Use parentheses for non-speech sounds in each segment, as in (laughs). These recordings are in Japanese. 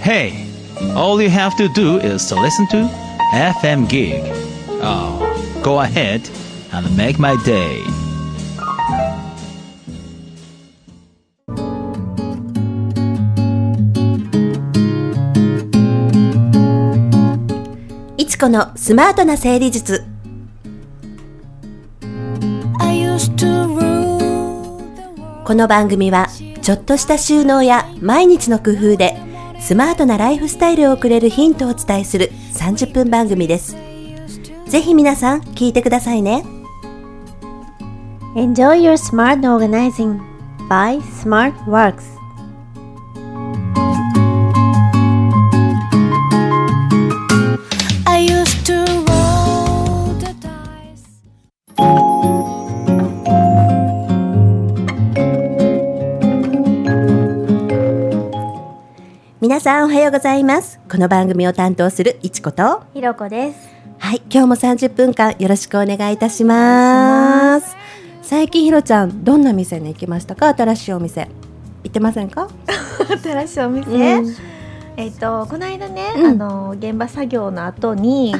Hey, all you have to do is to listen to FM Gig. Oh, go ahead and make my day. いちこのスマートな整理術.この番組はちょっとした収納や毎日の工夫でスマートなライフスタイルをくれるヒントをお伝えする30分番組ですぜひ皆さん聞いてくださいね Enjoy your smart organizing by SmartWorks. さんおはようございます。この番組を担当するいちこと。ひろこです。はい今日も30分間よろしくお願いいたします。最近ひろちゃんどんな店に行きましたか？新しいお店。行ってませんか？(laughs) 新しいお店、うん。えっ、とこの間ね、うん。あの現場作業の後に、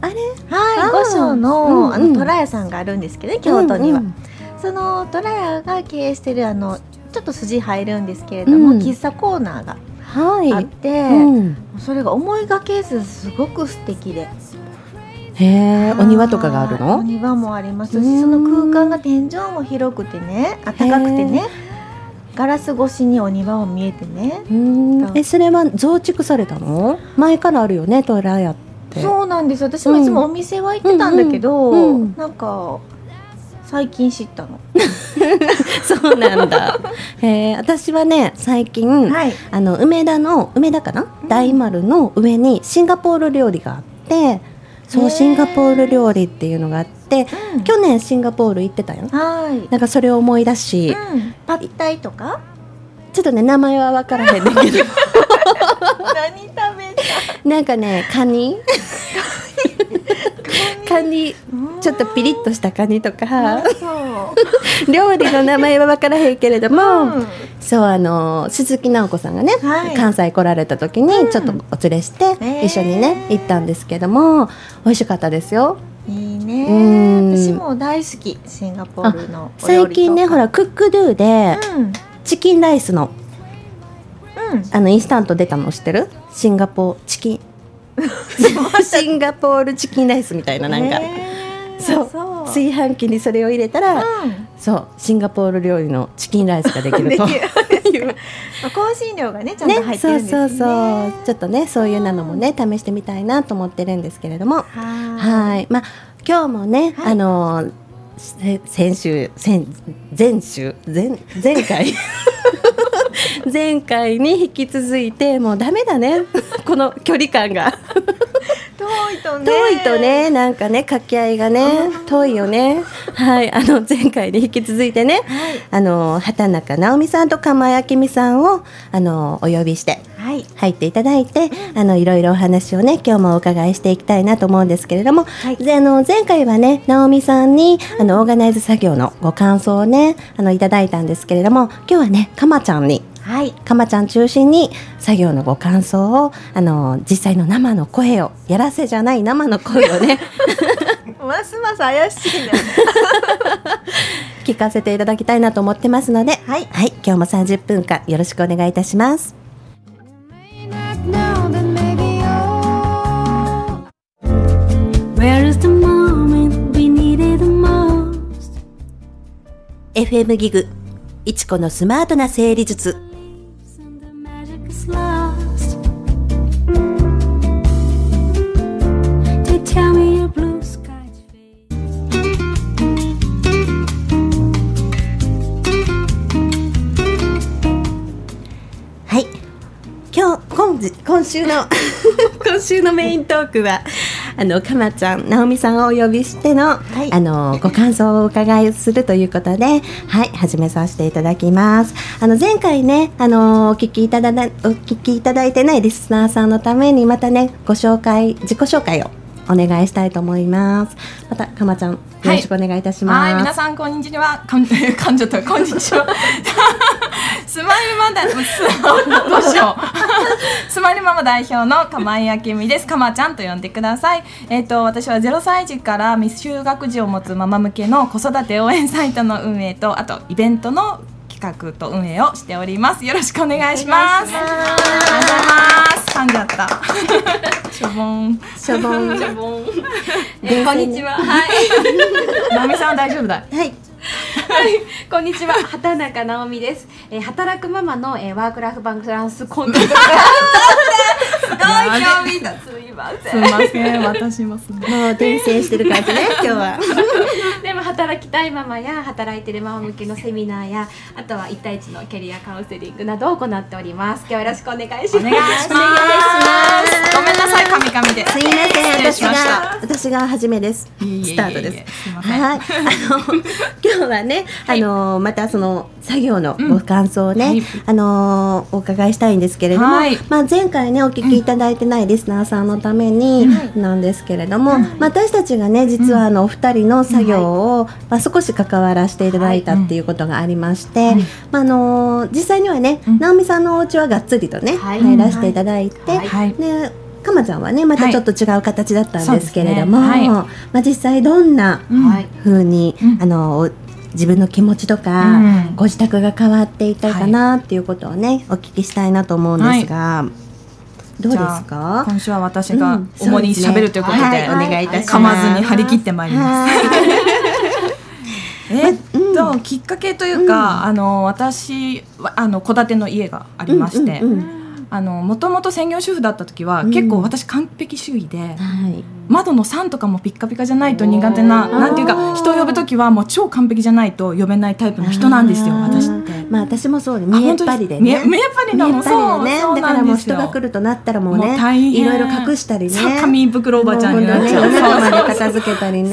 あれ？はい、五所の、うんうん。あの虎屋さんがあるんですけどね、京都には。うんうんその虎屋が経営してるあのちょっと筋入るんですけれども、うん。喫茶コーナーがはいあって、うん。それが思いがけずすごく素敵で。へえお庭とかがあるはいおの庭もありますしうん。その空間が天井も広くてね暖かくてねガラス越しにお庭を見えてね。うん。えそれは増築されたの？前からあるよねトラヤって。そうなんです。私もいつもお店は行ってたんだけど、うんうんうん。なんか最近知ったの、(laughs) そうなんだ。へえ私はね最近、はい。あの梅田の梅田かな、大丸の上にシンガポール料理があってそうシンガポール料理っていうのがあってうん。去年シンガポール行ってたよ。はい、なんかそれを思い出し、うん、パッタイとか？ちょっとね名前は分からへんねんけど。(laughs) 何食べた？なんかねカニ (laughs) カニちょっとピリッとしたカニとか。料理の名前は分からへんけれども、うん。そうあの鈴木直子さんがね、はい。関西来られた時にうん。ちょっとお連れして一緒にね行ったんですけども美味しかったですよ。いいね。うん。私も大好きシンガポールのお料理とか。最近ねほらクックドゥでうん。チキンライスのうん。あのインスタント出たの知ってる？シンガポーチキン (laughs) シンガポールチキンライスみたいななんか、へー。そう。そう。炊飯器にそれを入れたら、うん。そうシンガポール料理のチキンライスができると。(laughs) 香辛料がねちゃんと入ってそうるんですよね。そうそうちょっとねそういうなのもね試してみたいなと思ってるんですけれども。ははい。まあ今日もね、はい。あの先週先前週前前回 (laughs) 前回に引き続いてもうダメだね。(laughs) この距離感が。遠いとね。遠いとねなんかね掛け合いがね遠いよね。はいあの前回に引き続いてねはい。あの畑中直美さんと釜谷美さんをあのお呼びしてはい。入っていただいて、あのいろいろお話をね今日もお伺いしていきたいなと思うんですけれども、はい。であの前回はね直美さんに、あのオーガナイズ作業のご感想をねあのいただいたんですけれども今日はねかまちゃんにはい。かまちゃん中心に作業のご感想をあの実際の生の声をやらせじゃない生の声をね。(laughs) ますます怪しいな聞かせていただきたいなと思ってますので、はい。はい、今日も30分間よろしくお願いいたします。Oh FM ギグいちこのスマートな整理術今日今日今週の (laughs) 今週のメイントークはあのかまちゃん直美さんをお呼びしての、いあのご感想をお伺いするということで、はい始めさせていただきます。あの前回ねあのお聞きいただいお聞きいただいてないリスナーさんのためにまたねご紹介自己紹介をお願いしたいと思います。またかまちゃんよろしくお願いいたします。はい、皆さんこんにちは。かん噛んじゃった。こんにちは。スマイルマダスどうしよう。(laughs) スマイルママ代表の釜井明美です。かまちゃんと呼んでください。えっ、と私は0歳児から未就学児を持つママ向けの子育て応援サイトの運営とあとイベントの企画と運営をしております。よろしくお願いします。お願いします。ありがとうございます噛んじゃったしょぼんしょぼん。えーこんにちは。はい。直美さんは大丈夫だはい。こんにちは。畑中直美です。えー働くママの、えーワークライフバランスコントロール。すごい興味だ。すみません。すいません私もすみませんもう転生してる感じね、今日は。働きたいママや働いてるママ向けのセミナーやあとは一対一のキャリアカウンセリングなどを行っております。今日はよろしくお願いします。お願いします。ごめんなさい。神々で。すすいません、失礼し私ました。が、私が初めです。スタートです。はい、あの、(laughs) 今日はね、あの、またその作業のご感想をね、はい。あの、お伺いしたいんですけれども。はい。まあ、前回ね、お聞きいただいてないリスナーさんのために、なんですけれども。まあ、私たちがね、実はあの、お二人の作業を、まあ、少し関わらせていただいたっていうことがありまして。まあ、あの、実際にはね、直美さんのお家はがっつりとね、はい。入らせていただいて。はい。でかまちゃんはねまたちょっと違う形だったんですけれども、はい。ね。はい。まあ、実際どんなはい。風に、うん。あの自分の気持ちとか、うん。ご自宅が変わっていったかなっていうことをね、お聞きしたいなと思うんですが、どうですか？今週は私がうん。主に喋るということで,、お願いいたします。噛まずに張り切ってまいります。はいえっと、きっかけというか、あの私はあの戸建ての家がありまして、うんうんうん。あのもともと専業主婦だった時は、うん。結構私完璧主義で、はい窓の3とかもピッカピカじゃないと苦手ななんていうか人を呼ぶ時はもう超完璧じゃないと呼べないタイプの人なんですよ私って。まあ私もそうであ見えっ本当ぱりでね。見えっぱりなの。そうそうだからもう人が来るとなったらもうねいろいろ隠したりね。紙袋おばちゃんになっちゃう。ねまで片付けたりねし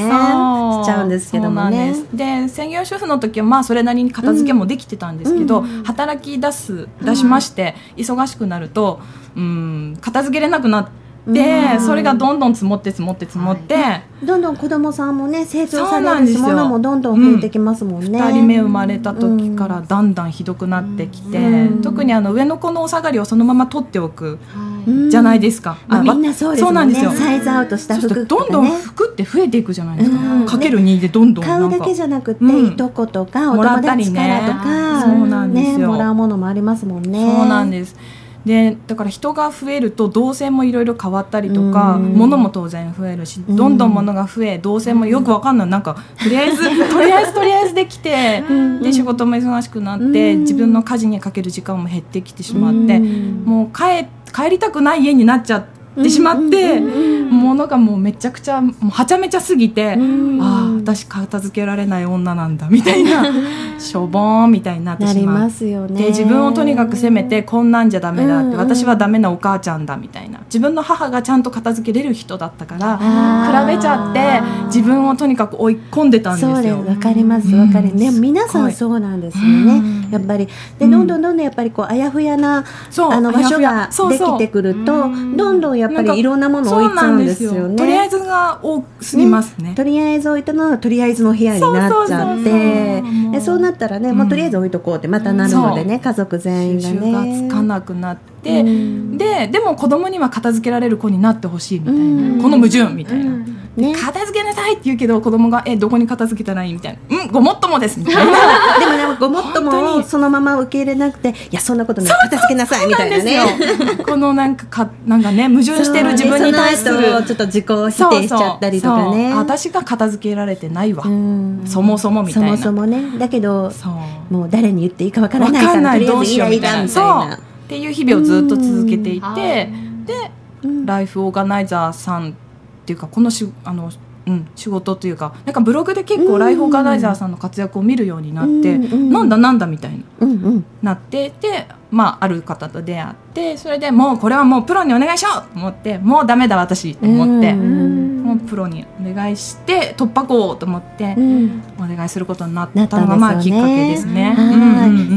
ちゃうんですけどもね。で専業主婦の時はまあそれなりに片付けもできてたんですけど、働き出す出しまして、忙しくなるとうん片付けれなくなって、うんそれがどんどん積もって積もって積もって、どんどん子供さんもね成長そされるしものもどんどん増えてきますもんね。2人目生まれた時からだんだんひどくなってきて、うん。特にあの上の子のお下がりをそのまま取っておくうん。じゃないですか。まあ、あみんなそうですもね。そうんなんですよ。サイズアウトしたそうす服どんどんね服って増えていくじゃないですか、うん。かける2でどんどん買うだけじゃゃなくて、うん。いとことかおもら友ったりね。達からとかそうなんですよ。ね、もらうものもありますもんね。そうなんですでだから人が増えると動線もいろいろ変わったりとか、うん。物も当然増えるしん。どんどん物が増え動線もよくわかんない。なんかとりあえず (laughs) とりあえずとりあえずできてで仕事も忙しくなってうん。自分の家事にかける時間も減ってきてしまってうん。もう帰帰りたくない家になっちゃってしまって物がもうめちゃくちゃもうはちゃめちゃすぎてうん。ああ私片付けられない女なんだみたいな。(laughs) しょぼーんみたいになってなりしまって。ますよね。で自分をとにかく責めてこんなんじゃダメだって、うんうん。私はダメなお母ちゃんだみたいな。自分の母がちゃんと片付けれる人だったから比べちゃって自分をとにかく追い込んでたんですよ。そうです。わかりますわかります、ねうん。皆さんそうなんですよね、うんやっぱり。でどんどんどんどんやっぱりこうあやふやなあの場所ができてくるとうん。どんどんやっぱりいろんなもの置いちゃうんですよ。ねとりあえずが多すぎますね。とりあえず置いたのはとりあえずの部屋になっちゃって。でそうなったらね、もうとりあえず置いとこうってまたなるのでね、家族全員が収集がねつかなくなって、うん。ででも子供には片付けられる子になってほしいみたいな、うん。この矛盾みたいな、ね。片付けなさいって言うけど子供がえどこに片付けたらいいみたいな。うんごもっともです。(laughs) みたいな。でもねごもっともをそのまま受け入れなくていやそんなことない。片付けなさいみたいなね。このなんかかなんかね矛盾してる自分に対する。ねちょっと自己否定しちゃったりとかね。そうそう。私が片付けられてないわ、うん。そもそもみたいな。そもそもね。だけどそう。もう誰に言っていいかわからわないかからんないどうしようみたいな。そう。っていう日々をずっと続けていて、うん。でうん。ライフオーガナイザーさんっていうかこのしあの、うん、仕事というかなんかブログで結構ライフオーガナイザーさんの活躍を見るようになって、うなんだなんだみたいな。うんうん。なってで、まあ、ある方と出会ってそれでもうこれはもうプロにお願いしようと思ってもうダメだ私と思って、うんもうプロにお願いして突破口と思ってうん。お願いすることになったたのがまあきっかけですね。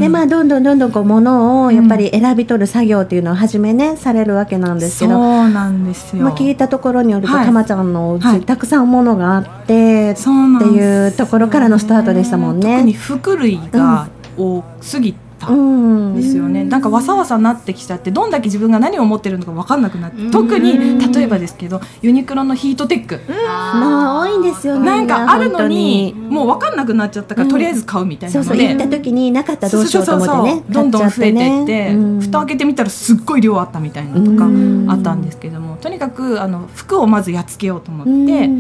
でまあどんどんどんどんこう物をやっぱり選び取る作業っていうのを初めねされるわけなんですけそうど、なんですよ。まあ、聞いたところによると、はい。たまちゃんのお家、はい。たくさん物があってっていうところからのスタートでしたもんね。特に服類が多すぎたたうんですよね、なんかわさわさなってきちゃってどんだけ自分が何を思ってるのか分かんなくなって特に例えばですけどユニクロのヒートテック。まあ多いんですよね。なんかあるのに本もう分かんなくなっちゃったから、うん。とりあえず買うみたいなので。そう行った時になかったらどうしようと思ってねどんどん増えていって、うん。蓋開けてみたらすっごい量あったみたいなのとかうんあったんですけどもとにかくあの服をまずやっつけようと思って。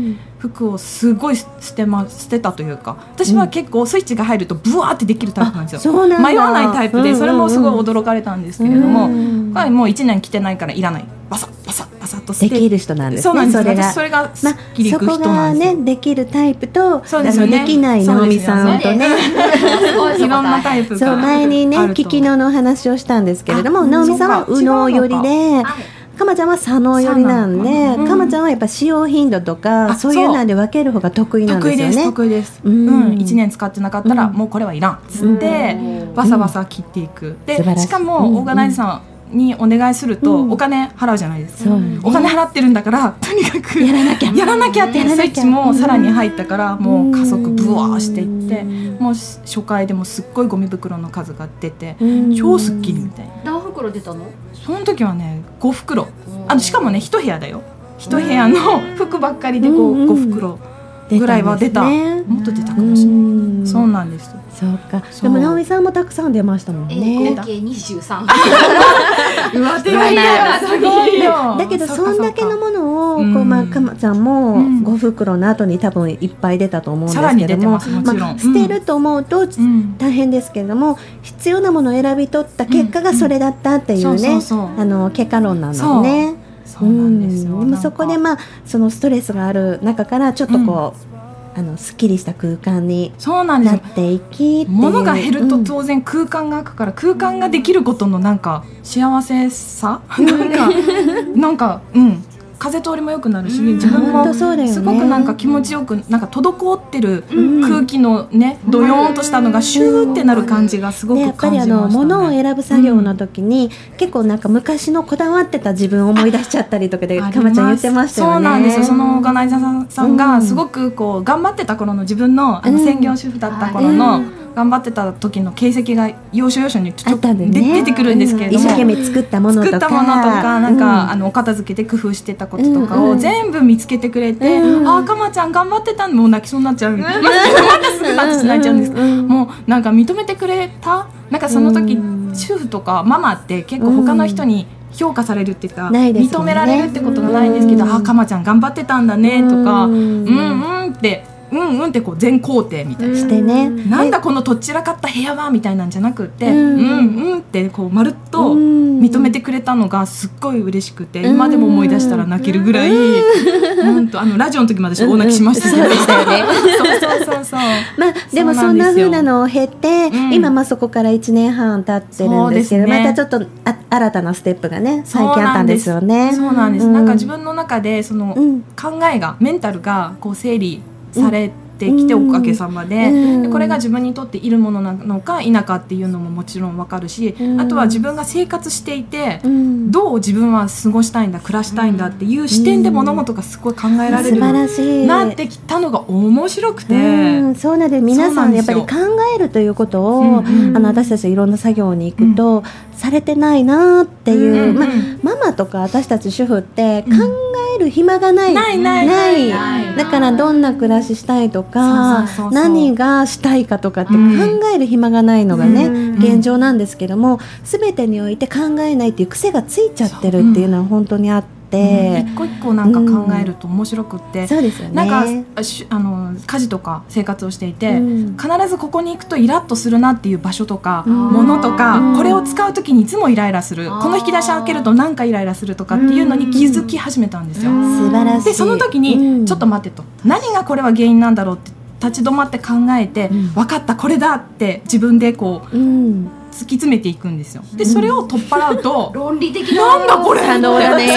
うん服をすごい捨て,、ま、捨てたというか私は結構スイッチが入るとブワーってできるタイプなんですよ。そうなんだ。迷わないタイプでそれもすごい驚かれたんですけれども、うん。これもう1年着てないからいらない。バサッバサッバサッと捨てできる人なんですねそうなんです。それが。私それがすっきりいく人ながんです。よ、ねできるタイプとそうですよね。できない直美さんとね。(laughs) すごいいろんなタイプがそう前にね聞きのの話をしたんですけれどもあ直美さんは右脳寄りでかまちゃんは左脳寄りなんで左な。のかまちゃんはやっぱ使用頻度とかあそういうので分ける方が得意なん得意ですですよね。得意です、ううん。ん。1年使ってなかったら、うん。もうこれはいらん。っつって、バサバサ切っていく、でしかも、うん。オーガナイザーさんにお願いすると、うん。お金払うじゃないですか、そう。お金払ってるんだからとにかくやらなきゃ。やらなきゃっていうスイッチもさらに入ったから、もう加速うんブワーしていって、もう初回でもすっごいゴミ袋の数が出て、うん。超すっきりみたいな。何袋出たの？その時はね5袋。あのしかもね一部屋だよ。一部屋の服ばっかりでこううん5袋ぐらいは出た、ねもっと出たかもしれない、うんそうなんですそうか。そう。でも直美さんもたくさん出ましたもんえねー合計二十三。(laughs) うわ手がいすごい。よだけどそんだけのものをうんこうまあかまちゃんもうん。5袋の後に多分いっぱい出たと思うんですさらにけどもますもちろん。まあ捨てると思うとうん。大変ですけれども必要なものを選び取った結果がそれだったっていうそうそうねそう。あの結果論なのね。そうなんですよ、うん。でもそこであまあそのストレスがある中からちょっとこう、あのすっきりした空間にそうなっていき物が減るとうん。当然空間が空くから空間ができることのなんか幸せさ？なんかなんかうん風通りも良くなるし自分もすごくなんか気持ちよくなんか滞ってるうん。空気のねドヨーンとしたのがシューってなる感じがすごね、やくっぱりあ感じましたの物をね。選ぶ作業の時に、結構なんか昔のこだわってた自分を思い出しちゃったりとかでありかまちゃん言ってましたよね。そうなんですよ。そのオーガナイザーさんうん。がすごくこう頑張ってた頃の自分のあのうん。専業主婦だった頃の頑張ってた時の形跡が要所要所にちょっとね。出てくるんですけれども一生懸命作ったものとか。作ったものとかなんか、うんあのお片付けて工夫してたこととかうんうんを全部見つけてくれて、うんああかまちゃん頑張ってたんもう泣きそうになっちゃう、またまたすぐ私泣いちゃうんです、うんうんもうなんか認めてくれた？なんかその時、うん。主婦とかママって結構他の人に評価されるっていうか、ね。認められるってことがないんですけど、うん。ああかまちゃん頑張ってたんだねとか、ううんん、うんってうんうんってこう全肯定みたいな。してね。なんだこのとっちらかった部屋はみたいなんじゃなくって、ううんん、うんってこうまるっと認めてくれたのがすっごい嬉しくて、今でも思い出したら泣けるぐらい、本当あのラジオの時まで大泣きしましたけど、うん。う (laughs) んそうそうそうそう。そう。まあでもそんな風なのを経て、うん今まあそこから1年半経ってるんですけどまたちょっとあ新たなステップがね最近あったんですよね。そうなんです。うんなんか自分の中でそのうん。考えがメンタルがこう整理されてきてうんおかげさまで、うんでこれが自分にとっているものなのか否かっていうのももちろんわかるし、うん。あとは自分が生活していて。うん。どう自分は過ごしたいんだ暮らしたいんだっていう視点で物事がすごい考えられ素る晴らしい。なってきたのが面白くて、うん、そうなんです皆さんやっぱり考えるということを、あの私たちいろんな作業に行くと、されてないなっていう、まあ、ママとか私たち主婦って考える暇がない、ないないだからどんな暮らししたいとか何がしたいかとかって考うん。える暇がないのがね、うん。現状なんですけども全てにおいて考えないっていう癖がついちゃってるっていうのは本当にあって、一個一個なんか考えると面白くって、そうですよね。なんかあの家事とか生活をしていて、うん。必ずここに行くとイラッとするなっていう場所とか、うん。ものとか、うん。これを使う時にいつもイライラする、この引き出し開けるとなんかイライラするとかっていうのに気づき始めたんですよ。素晴らしい。でその時に、うん。ちょっと待ってと。何がこれは原因なんだろうって立ち止まって考えて、うん。分かったこれだって自分でこううん、突き詰めていくんですよ。でそれを取っ払うと、(laughs) 論理的な。なんだこれ。可能だね。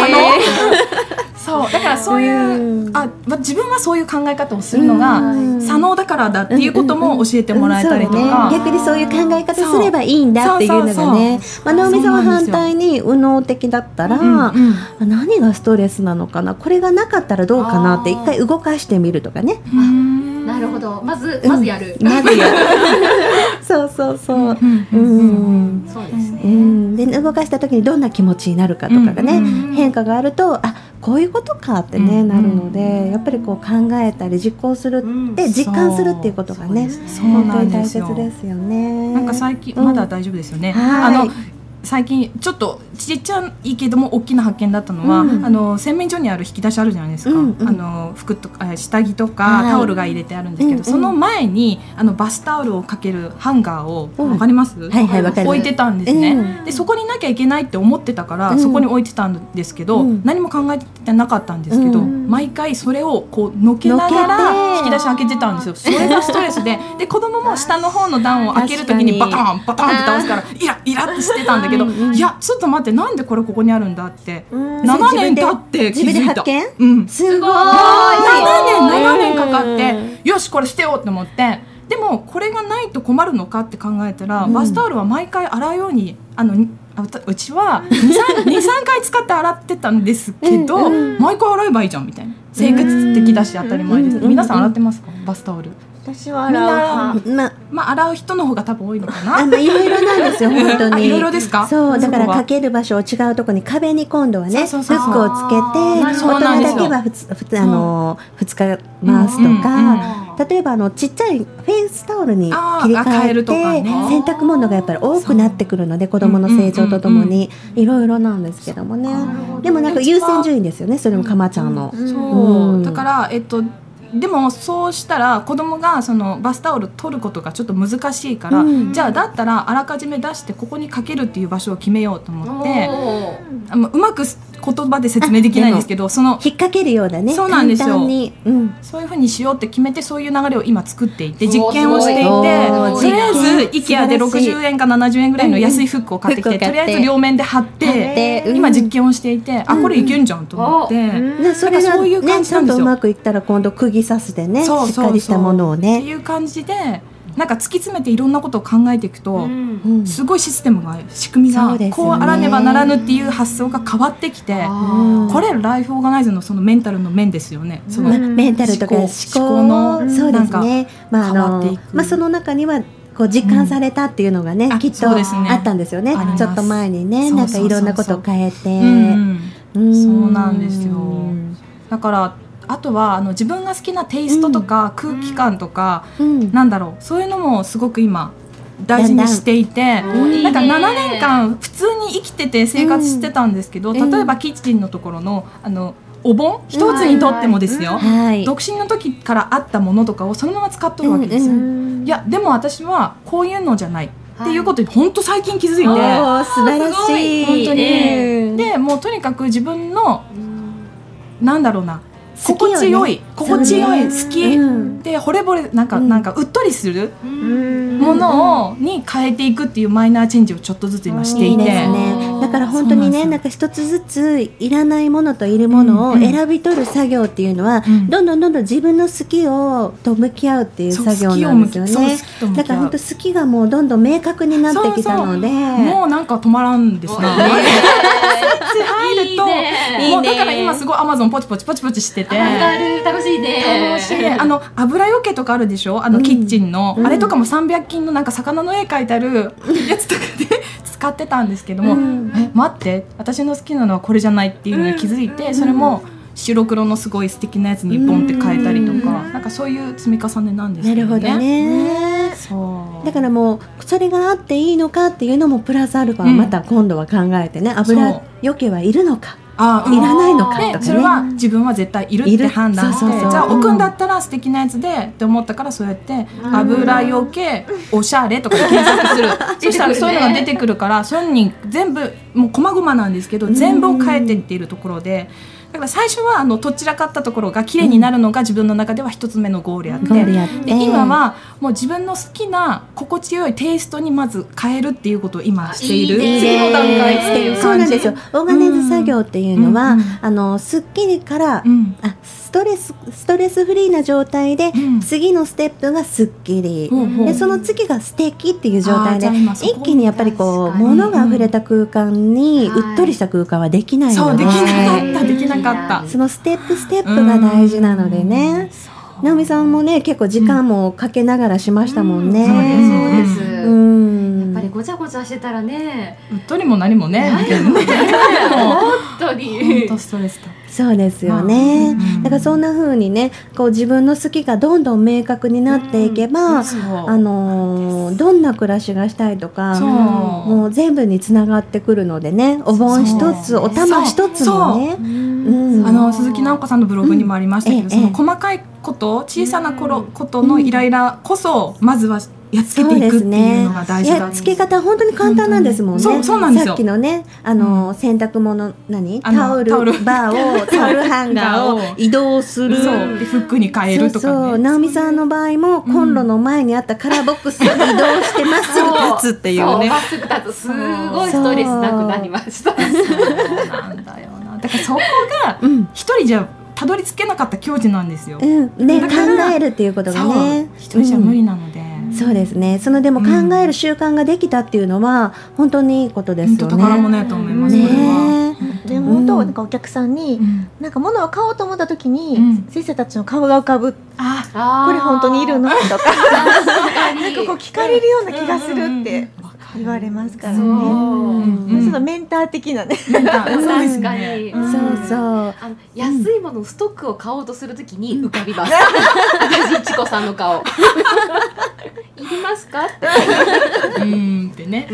そう。だからそういう、うん。あま自分はそういう考え方をするのが、うん。左脳だからだっていうことも教えてもらえたりとか、うんそうだね、逆にそういう考え方すればいいんだっていうのがね。まあ直美さんは反対に右脳的だったら、うんうんあ何がストレスなのかな。これがなかったらどうかなって一回動かしてみるとかね、うんななるほど。まずまずやる、まずやる。(laughs) そうそうそう。うんうんそうですね、うん、で動かした時にどんな気持ちになるかとかがね、うん変化があるとあこういうことかってね、うんなるのでやっぱりこう考えたり実行するって実感するっていうことがね、そう。本当に大なんですよ。切ですよね。なんか最近、うん。まだ大丈夫ですよね。はい。あの最近ちょっとちっちゃいけども大きな発見だったのは、うん。あの洗面所にある引き出しあるじゃないですか、うんうん。あの服とかあ下着とか、はい。タオルが入れてあるんですけど、うんうんその前にあのバスタオルをかけるハンガーを、うかります、はいはいわかります置いてたんですね、うん。でそこになきゃいけないって思ってたから、うん。そこに置いてたんですけど、うん。何も考えてなかったんですけど、うん。毎回それをこうのけながらて。引き出し開けてたんですよ。それがストレスで。で子供も下の方の段を開ける時にバタンバタンって倒すからイライラってしてたんだけど、うんうんいやちょっと待ってなんでこれここにあるんだって。うん。7年経って気づいた。自分で発見？うん、すごい。7年7年かかってよしこれ捨てようって思って。でもこれがないと困るのかって考えたら、うん。バスタオルは毎回洗うようにあのうちは23 (laughs) 回使って洗ってたんですけど、うんうん。毎回洗えばいいじゃんみたいな。清潔的だし当たり前です、うん。皆さん洗ってますか？バスタオル私は洗う派。まあまあ洗う人の方が多分多いのかな。あのいろいろなんですよ (laughs) 本当あにいろいろですか？そうだからかける場所を違うところに壁に今度はねフックをつけて大人だけはふつふつあの2日回すとうんうんか例えばあのちっちゃいフェイスタオルに切り替えるとね。洗濯物がやっぱり多くなってくるので子供の成長とともに。いろいろなんですけどもね。でもなんか優先順位ですよねそれもかまちゃんの。そう、うん。だからえっとでもそうしたら子供がそのバスタオル取ることがちょっと難しいから、うん。じゃあだったらあらかじめ出してここにかけるっていう場所を決めようと思ってうまく言葉で説明できないんですけどその引っ掛けるようなねそうなんですよ。うん、そういうふうにしようって決めてそういう流れを今作っていて実験をしていてとりあえず IKEA で素晴らしい60円か70円ぐらいの安いフックを買ってきてうんとりあえず両面で貼って今実験をしていてあこれいけんじゃんと思って。ね、それそういう感ねちゃんじなんですよ。とうまくいったら今度釘刺すでねしっかりしたものをってね、いう感じでなんか突き詰めていろんなことを考えていくと、うん。すごいシステムが仕組みがこうあらねばならぬっていう発想が変わってきて、うんこれライフオーガナイズのそのメンタルの面ですよね。そのまあメンタルとか思思考のそうですね。まああ変わのっていく。まあその中にはこう実感されたっていうのがね、うん。あきっとあったんですよね。あります。ちょっと前にねそうなんかそうそう。そういろんなことを変えて、うん。うん。そうなんですよ。だからあとはあの自分が好きなテイストとか空気感とか、うん。なんだろう。そういうのもすごく今大事にしていてん。なんか7年間普通に生きてて生活してたんですけど、うん。例えばキッチンのところのあのお盆一つにとってもですよ、はい。独身の時からあったものとかをそのまま使っとるわけですよ、うん。いやでも私はこういうのじゃない。っていうことに本当最近気づいて、おー素晴らしい。本当に、うん。でもうとにかく自分のなんだろうな心地よい。心地よい。好き、うんで惚れ惚れなんか、うん。なんかうっとりするものをに変えていくっていうマイナーチェンジをちょっとずつ今していて。いいですね。だから本当にねなんか一つずついらないものといるものを選び取る作業っていうのは、うんどんどんどんどん自分の好きをと向き合うっていう作業なんですよね。だから本当好きがもうどんどん明確になってきたので。もうなんか止まらんですね。(laughs) 入るといいね。もうだから今すごいアマゾンポチポチポチポチしてて。楽しいね。楽しい。あの油よけとかあるでしょ？あのうん。キッチンの、うん。あれとかも300均のなんか魚の絵描いてあるやつとかで (laughs) 使ってたんですけども、うん。え待って。私の好きなのはこれじゃないっていうのに気づいて、それも白黒のすごい素敵なやつにボンって変えたりとか、なんかそういう積み重ねなんですね。るほどね。そう。だからもうそれがあっていいのかっていうのもプラスアルファまた今度は考えてね、油よけはいるのかあいらないのかとかね。でそれは自分は絶対いるって判断してじゃあ置くんだったら素敵なやつでって思ったからそうやって油よけおしゃれとかで検索する。(laughs) そしたらそういうのが出てくるからそういうのに全部もう細々なんですけど全部を変えてっているところで。だから最初はあのどちらかったところが綺麗になるのが自分の中では一つ目のゴールやって。で今はもう自分の好きな心地よいテイストにまず変えるっていうことを今している。次の段階っていう感じ。そうなんですよ。オーガナイズ作業っていうのは、あのすっきりから、うん。あストレスストレスフリーな状態で、うん。次のステップがすっきり、でその次が素敵っていう状態で一気にやっぱりこう物が溢れた空間に、はいうっとりした空間はできないので。そうできなかったできなかった。そのステップステップが大事なのでね。直美さんもね結構時間もかけながらしましたもんね。そうですそうです、うん。やっぱりごちゃごちゃしてたらね。うっとりも何もね本当本に当ストレスだそうですよね、うん。だからそんな風にねこう自分の好きがどんどん明確になっていけば、そう。あのーどんな暮らしがしたいとかもう全部につながってくるのでねお盆一つお玉一つもね。う。ん。あの鈴木直子さんのブログにもありましたけど、うん。そのええ。細かいこと小さな頃ことのイライラこそまずはやっつけていくっていうのが大事だやっつけ方本当に簡単なんですもんね。そうそうなんですよ。さっきのね、あの、洗濯物何？あのタオルタオル。バーをタオルハンガーを移動する。そう。でフックに変えるとかね。そうそう。直美さんの場合もコンロの前にあったカラーボックスを移動してまっすぐ (laughs) 立つっていうね。ま。っすぐ立つ。すごいストレスなくなりました。そう。なんだよな。だからそこがうん、一人じゃたどり着けなかった境地なんですよ、うん、ね考えるっていうことがね。一人じゃ無理なので、うんそうですね。そのでも考える習慣ができたっていうのは本当にいいことですよね。本当宝物やと思います。ねでも本当なんかお客さんに、うん。なんか物を買おうと思った時に、うん。先生たちの顔が浮かぶ。あこれ本当にいるの？とか。なんかこう聞かれるような気がするって言われますからね。ちょっとメンター的なね。確かねに、そうそう。あの安いもののストックを買おうとするときに浮かびます。(laughs) 私いちこさんの顔。(laughs) いりますか？って。うーんってね。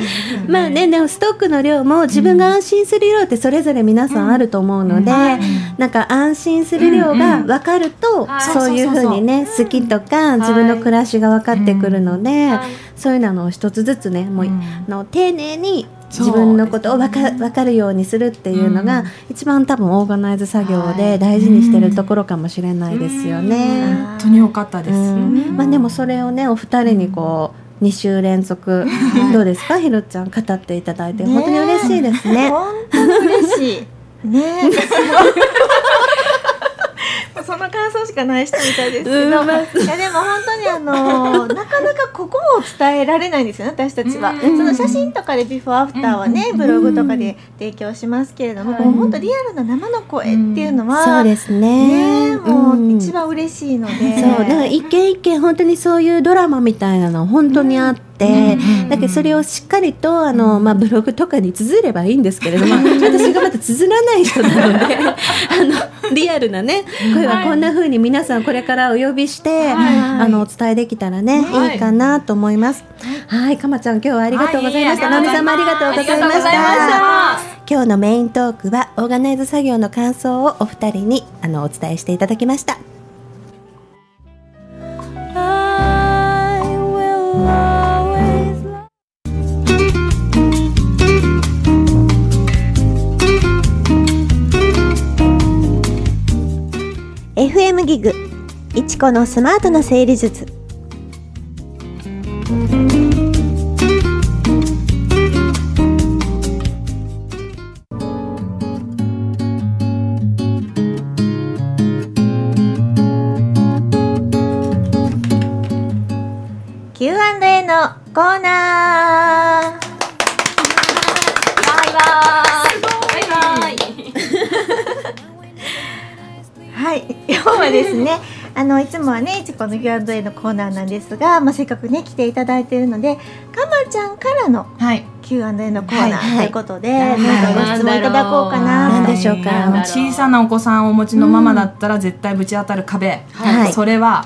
まあね、でもストックの量も自分が安心する量ってそれぞれ皆さんあると思うので、なんか安心する量が分かると、はい。そういうふうにね、好きとか自分の暮らしが分かってくるので、はいそういうのを一つずつね、もう、うんあの丁寧に自分のことを分か分かるようにするっていうのが、うん。一番多分オーガナイズ作業はい。で大事にしてるところかもしれないですよね。本当に良かったです。うん。まあでもそれをねお二人にこう2週連続どうですか？ひろちゃん語っていただいて。ね本当に嬉しいですね。本当に嬉しい。ね。(laughs) その感想しかない人みたいですけど、いやでも本当にあの (laughs) なかなかここを伝えられないんですよね私たちは、うん。その写真とかでビフォーアフターはね、ブログとかで提供しますけれども、はいもう本当リアルな生の声っていうのは、そうですね。ねもんう一番嬉しいので、そう。だから一件一件本当にそういうドラマみたいなの本当にあって、うん。だけどそれをしっかりとあの、まあ、ブログとかに綴ればいいんですけれども、私がまた綴らない人なので (laughs) あの (laughs) リアルなね声はこんな風に皆さんこれからお呼びして、あのお伝えできたらね、はいい、いかなと思います。はい、かまちゃん今日はありがとうございました。はいのみさんもありがとうございましたし。今日のメイントークはオーガナイズ作業の感想をお二人にあのお伝えしていただきました。FM ギグいちこのスマートな整理術。Q&A のコーナー。はい、今日はですね、(laughs) あのいつもはね、いちこの Q&A のコーナーなんですが、まあせっかくね来ていただいているので、かまちゃんからのはい。Q&A のコーナー、はい。はい。ということで、はい。なんかご質問いただこうかな。なんでしょうか。あの小さなお子さんをお持ちのママだったら絶対ぶち当たる壁。はい。それは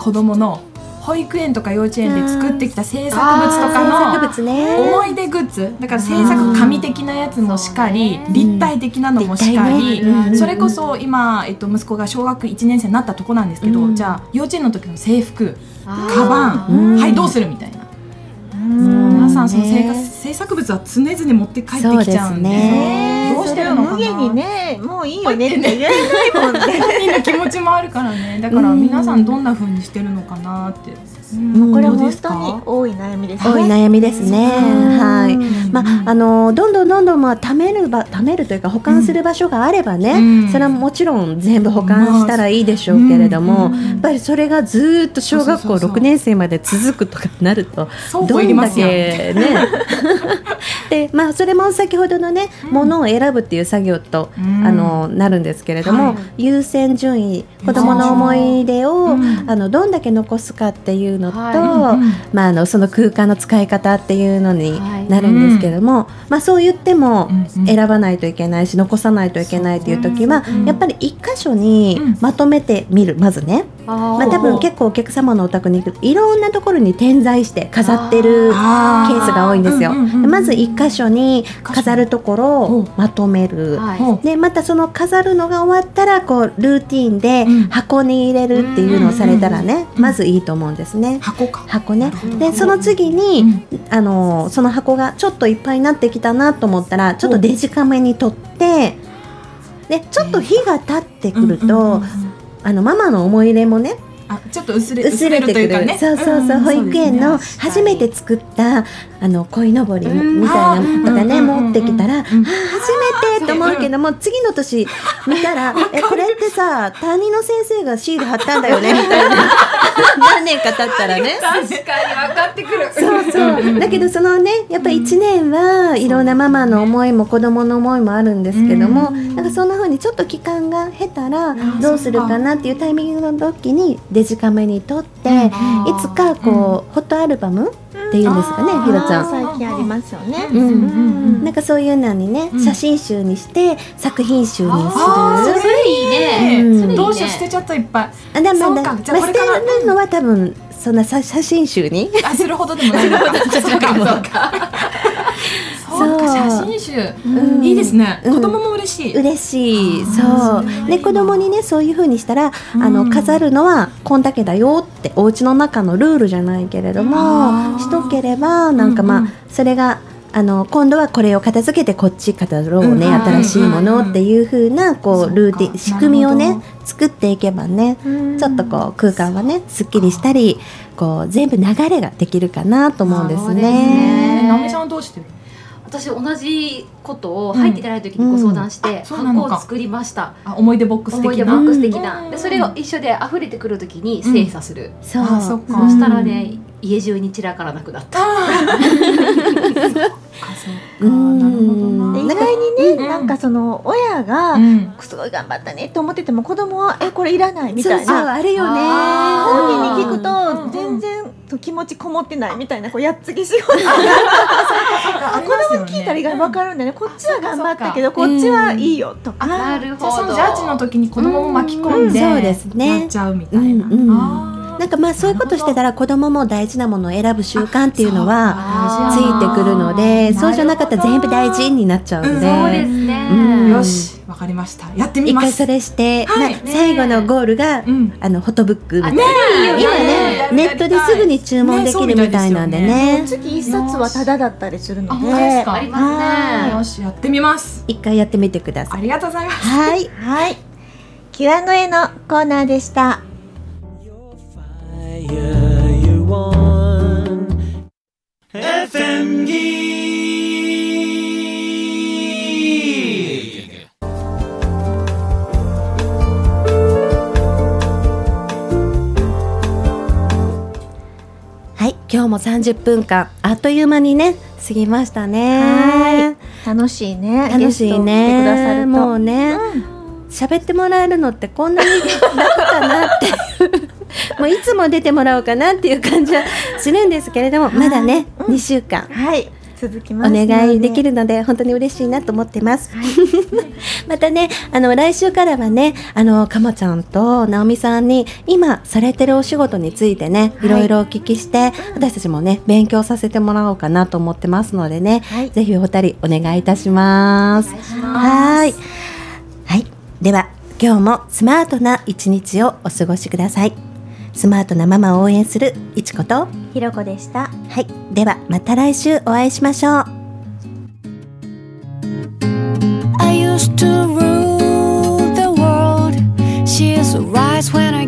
子供の保育園とか幼稚園で作ってきた制作物と制かの。思い出グッズ。だから制作紙的なやつもしかり立体的なのもしかり、それこそ今、えっと、息子が小学1年生になったとこなんですけど、うん。じゃあ幼稚園の時の制服カバン、うん。はいどうするみたいな、うん。皆さんその制ね作制作物は常々持って帰ってきちゃうんでそ無限にね、もういいよねって言えないもんね。本人の気持ちもあるからねだから皆さんどんな風にしてるのかなって、んこれ本当に多い悩みですね。多い悩みですね。うんはい。まああのどんどんどんどんまあ貯めるば貯めるというか保管する場所があればね、うんそれはもちろん全部保管したらいいでしょうけれども、うんやっぱりそれがずーっと小学校そうそうそうそう6年生まで続くとかなるとどんだけね (laughs) でまあそれも先ほどのね、ものを選ぶっていう作業と、うん。あのなるんですけれども、はい。優先順位子どもの思い出を、うん。あのどんだけ残すかっていうのと、はうんまあ、あのその空間の使い方っていうのにはい。なるんですけども、まあ、そう言っても選ばないといけないし残さないといけないっていう時は、うんやっぱり一箇所にうん。まとめてみるまずね、あまあ、多分結構お客様のお宅に行くといろんなところに点在して飾ってるケあー。ースが多いんですよ。まず一箇所に飾るところをまとめる。でまたその飾るのが終わったらこうルーティンでうん。箱に入れるっていうのをされたらね、まずいいと思うんですね。箱か。箱ね。でその次に、あのその箱がちょっといっぱいになってきたなと思ったらちょっとデジカメに取ってでちょっと火が立ってくると、あのママの思い入れもねあちょっと薄れ薄れてくる。ねそうそうそう、保育園の初めて作ったあの鯉のぼりうんみたいなのとかね、持ってきたら、初めてと思うけども次の年見たらえこれってさ担任の先生がシール貼ったんだよねみたいな。(laughs) 何年か経ったらね。確かに分かってくる。そうそう。だけどそのねやっぱ1年はいろんなママの思いも子供の思いもあるんですけども、なんかそんな風にちょっと期間が経たらどうするかなっていうタイミングの時にデジカメに撮って、いつかこう、フォトアルバムっていうんですかね、ひろちゃん。最近ありますよね。うん。うん。なんかそういうのにね、うん。写真集にして作品集にする。それいいね、うん。どうしよう捨てちゃったいっぱい。あでもまあこれから。まあ捨てるのは多分そんなさ写真集に？あするほどでもないのか。そうかそうか。そうか写真集。うんいいですね。うん。子供も嬉しい。嬉しい。あそう。で子供にねそういう風にしたら、あのうん飾るのはこんだけだよってお家の中のルールじゃないけれどあもー。しとければなんかまあ、うん。うんそれがあの今度はこれを片付けてこっち飾ろうね、うん新しいものっていう風なこそうルーティン仕組みをね作っていけばねうん。ちょっとこう空間はねすっきりしたりこう全部流れができるかなと思うんですそうですね。私同じことを入っていただいた時にご相談して、うん。うなのか。箱を作りました。あ思い出ボックス思い的な出ボックス的な、うん。でそれを一緒で溢れてくる時に精査する、そう。あそっか。そしたらね、家中に散らからなくなったうん。なるほどな。で意外にね、うん。なんかその親が、うん。すごい頑張ったねと思ってても子供はえこれいらないみたいそうそう。なあるよね。本人に聞くうんと全然気持ちこもってないみたいなこうやっつけ仕事があ子供聞いたら分か。るんだよね。こっちは頑張ったけどこっちはいいよとか、なるじゃあそほどのジャッジの時に子供も巻き込んでうん。そうですね。やっちゃうみたいな。うんうん。あーなんかまあそういうことしてたら子供も大事なものを選ぶ習慣っていうのはあついてくるのでそうじゃなかったら全部大事になっちゃうんで、そうですね、うん。よしわかりました。やってみます。一回それして、はい。まあ最後のゴールが、うん。あのフォトブックみたいあな、ね今ね。ねネットですぐに注文できるみたいなんでね。月一冊はタダだったりするのあでありますね。よしやってみます。一回やってみてください。ありがとうございます。はいはい。Q&A のコーナーでした。Fire you want. FM Geek. はい今日も30分間あっという間にね過ぎましたねはい楽しいね。楽しいねもうね喋、ってもらえるのってこんなに楽かなってもういつも出てもらおうかなっていう感じはするんですけれどもまだね、2週間はい、続きおますので。願いできるので本当に嬉しいなと思ってます。(laughs) またね、あの来週からはね、あのかまちゃんと直美さんに今されてるお仕事についてね、い。ろいろお聞きして、私たちもね勉強させてもらおうかなと思ってますのでね、はい。ぜひお二人お願いいたします。はい、はい、では今日もスマートな一日をお過ごしください。スマートなママを応援するいちこと。ひろこでした。はい、ではまた来週お会いしましょう。I used to rule the world. She's rise when